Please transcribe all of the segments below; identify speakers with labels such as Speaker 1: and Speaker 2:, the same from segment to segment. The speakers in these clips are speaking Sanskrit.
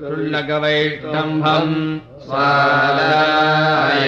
Speaker 1: गुरुगवैप्रम्भम्
Speaker 2: स्वालाय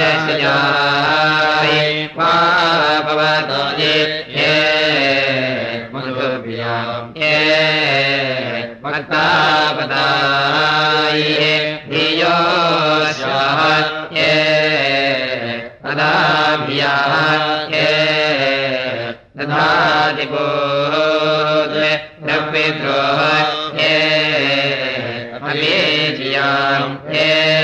Speaker 2: हैव्या ये ये पदा स्वाहा हे अदाभ्या है ये दि गो द्वे हे ये जिया हे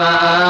Speaker 2: वा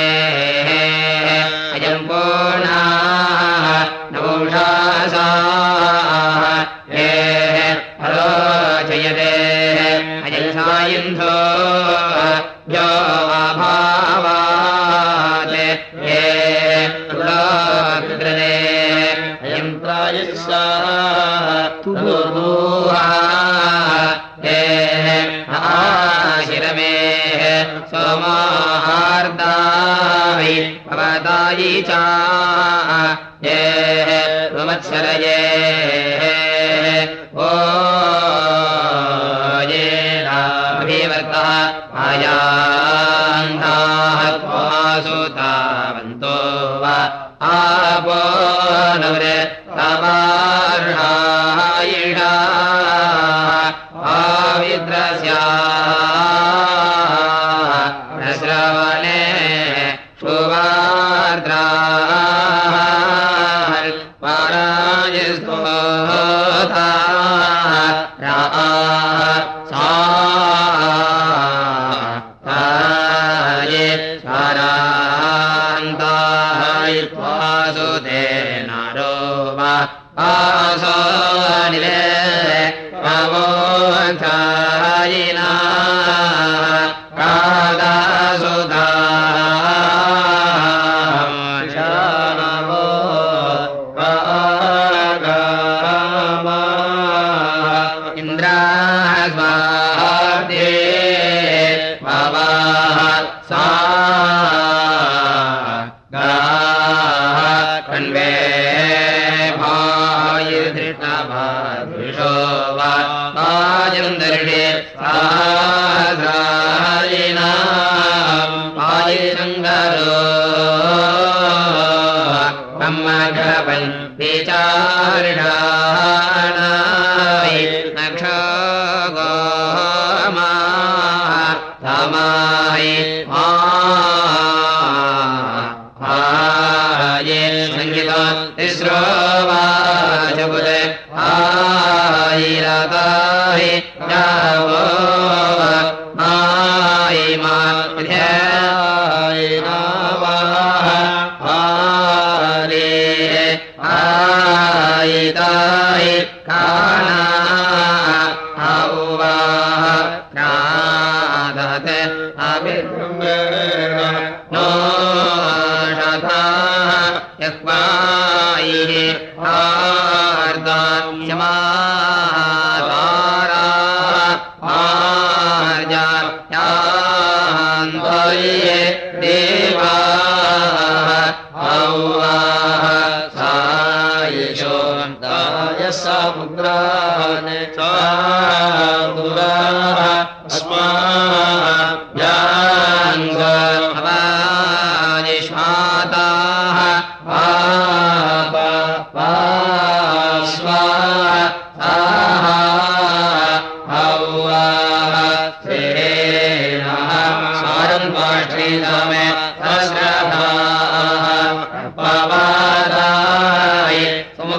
Speaker 2: त्सरये ओ ओर्तः आयान्धाः सुवन्तो वा। आपो नवरे न 가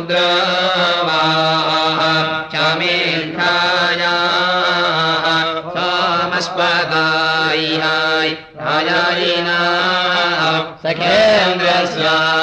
Speaker 2: समुद्रवाः चमेन्द्रायाः सोमस्पदाय्याय राजायिनाः सखेन्द्रस्याय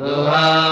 Speaker 2: बा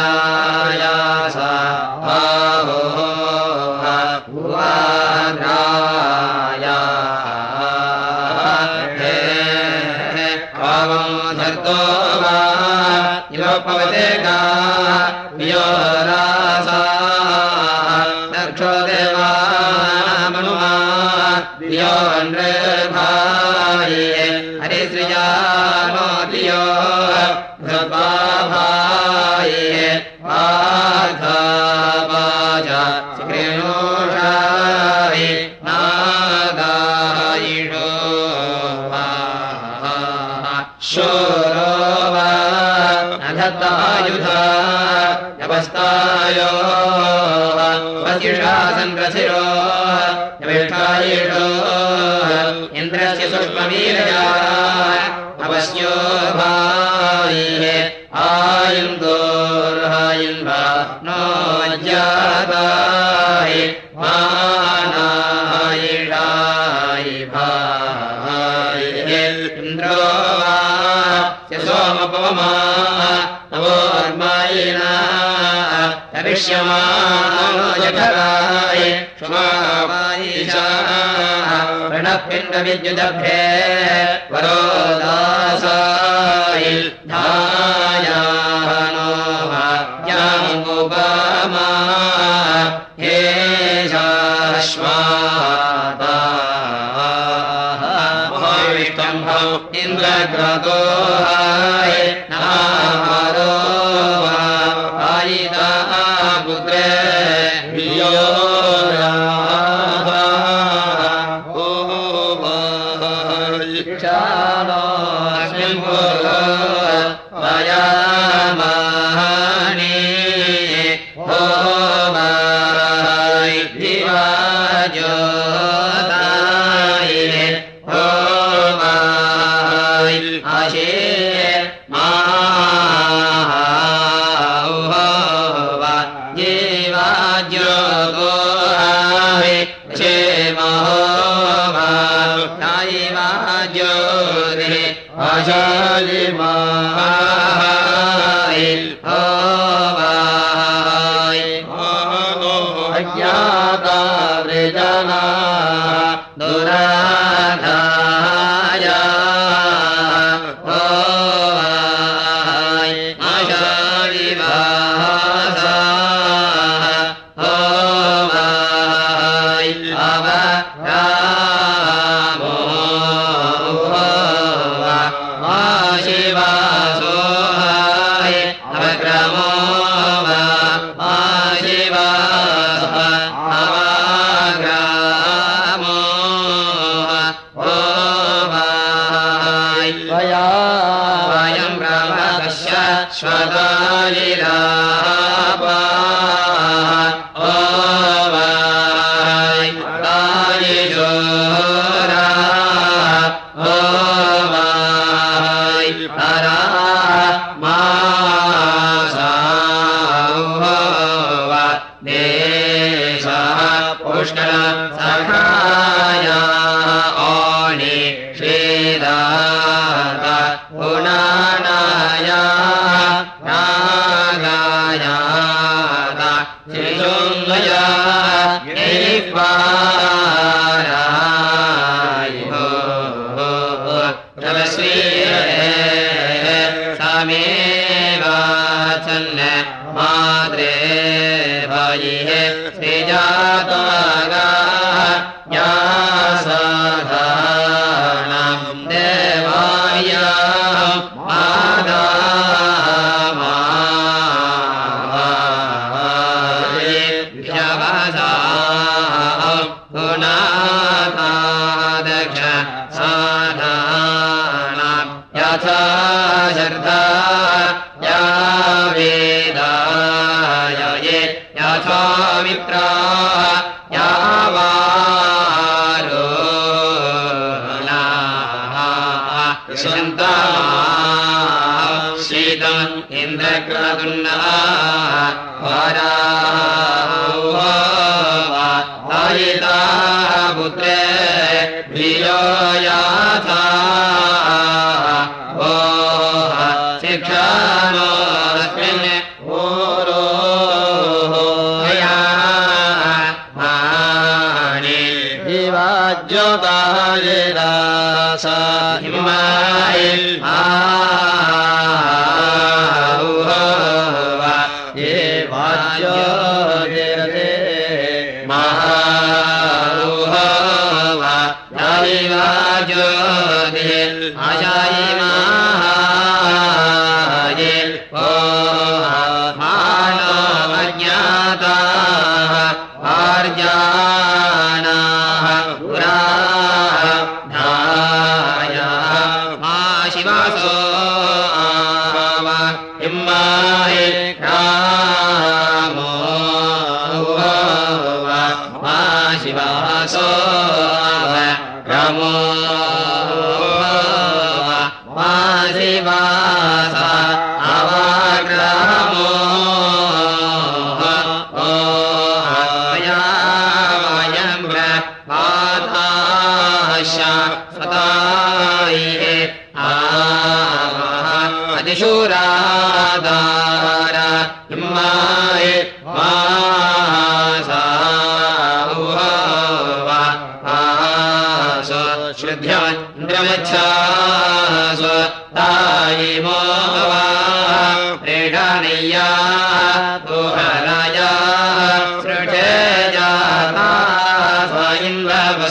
Speaker 2: Krishna ई जाणःपिण्डविद्युदभे वरो दासायि ध्याया नो भाग्याङ्गो गेशास्मा इन्द्रग्रातो मेवाचन् मा द्रेवायि श्रीजा आ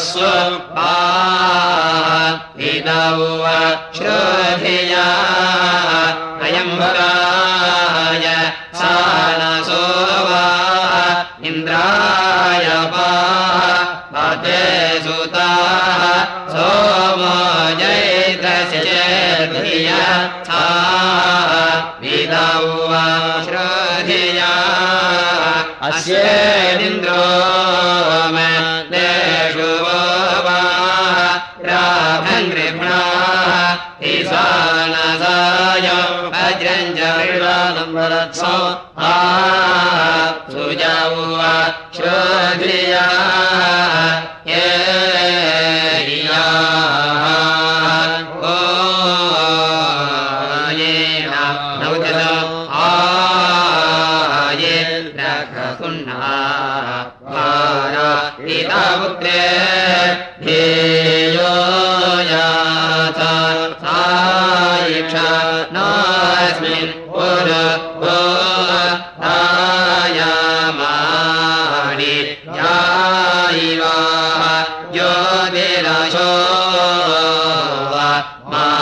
Speaker 2: स्वपा वेदा वा श्रोधिया अयम्बकाय सा न वा इन्द्राय वाज सुता सोमो जिया सा वेदा वा श्रोधिया अस्येन्द्रो नम्बरत्सो आजावो श्रोधिया ये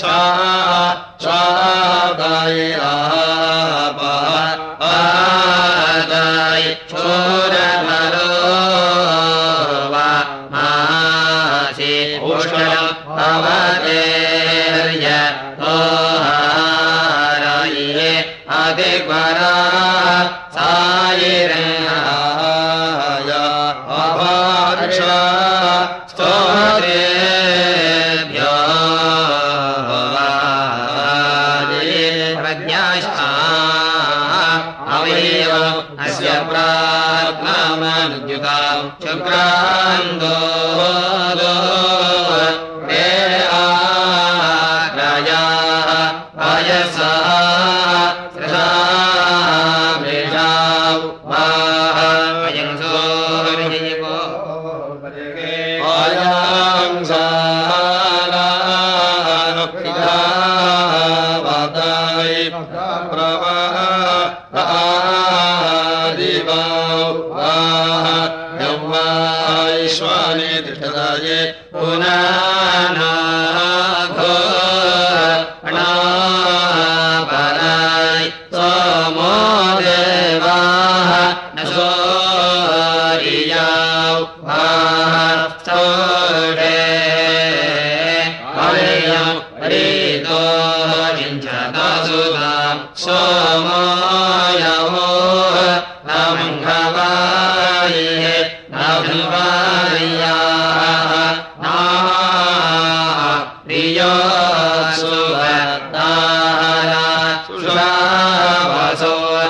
Speaker 3: साबा
Speaker 2: आदो चक्रान्दो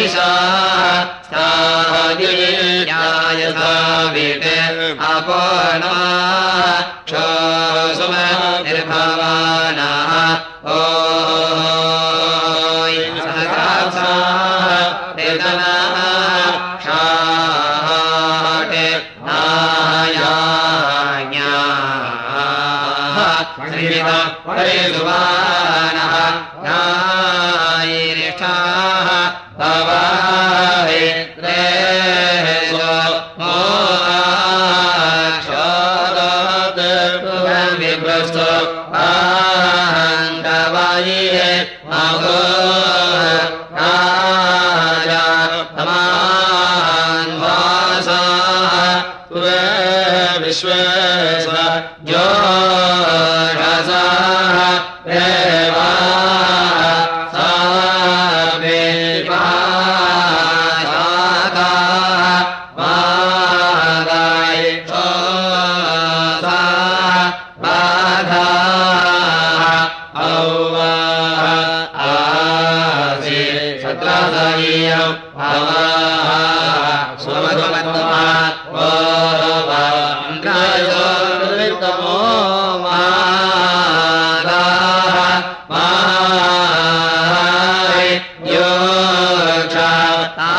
Speaker 2: य धावेट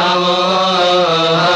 Speaker 2: नमो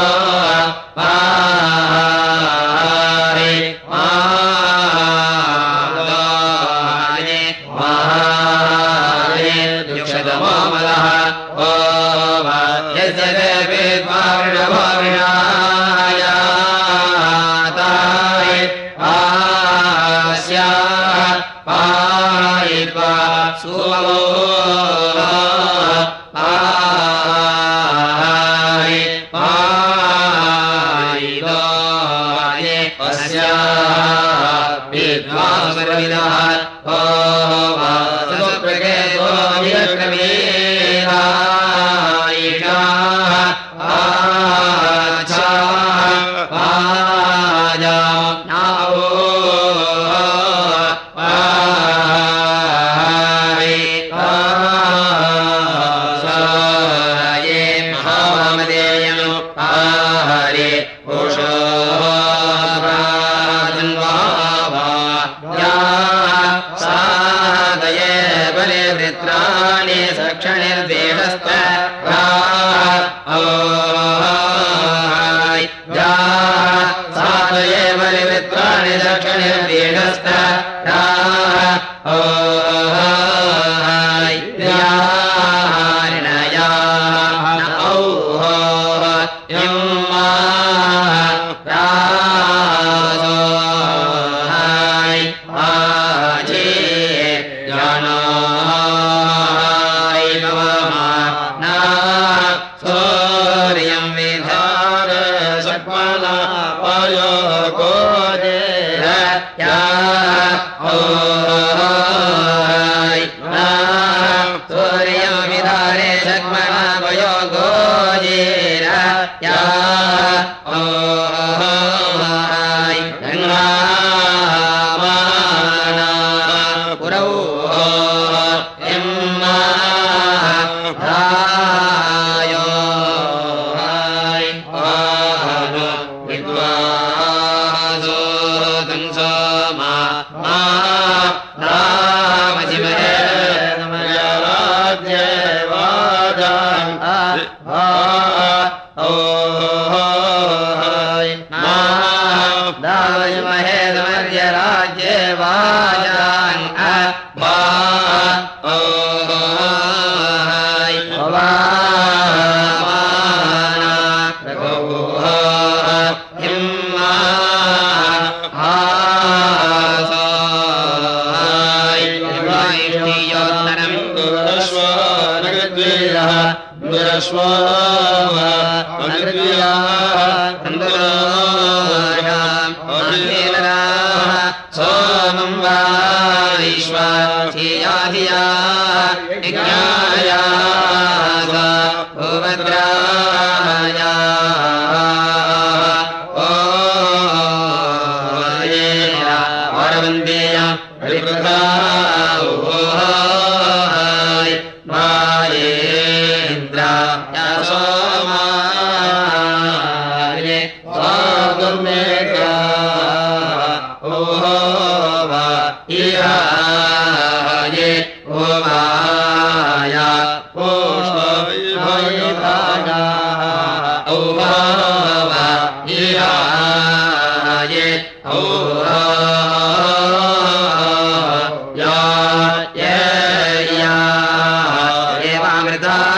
Speaker 2: दक्षिणेर्वीणस्ता वृता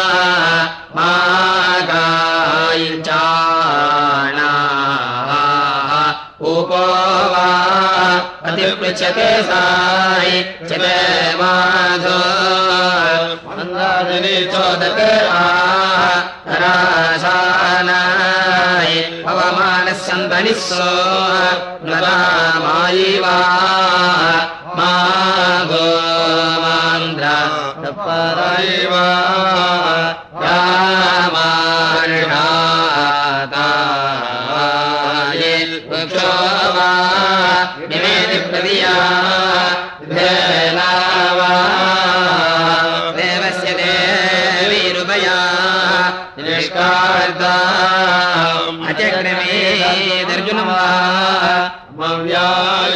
Speaker 2: पृच्छते साई चिते माधो
Speaker 1: मन्दादिनी
Speaker 2: चोदते आराशानाय पवमानः सन्तनिस्सो नरामायि वा मागो
Speaker 3: Ay.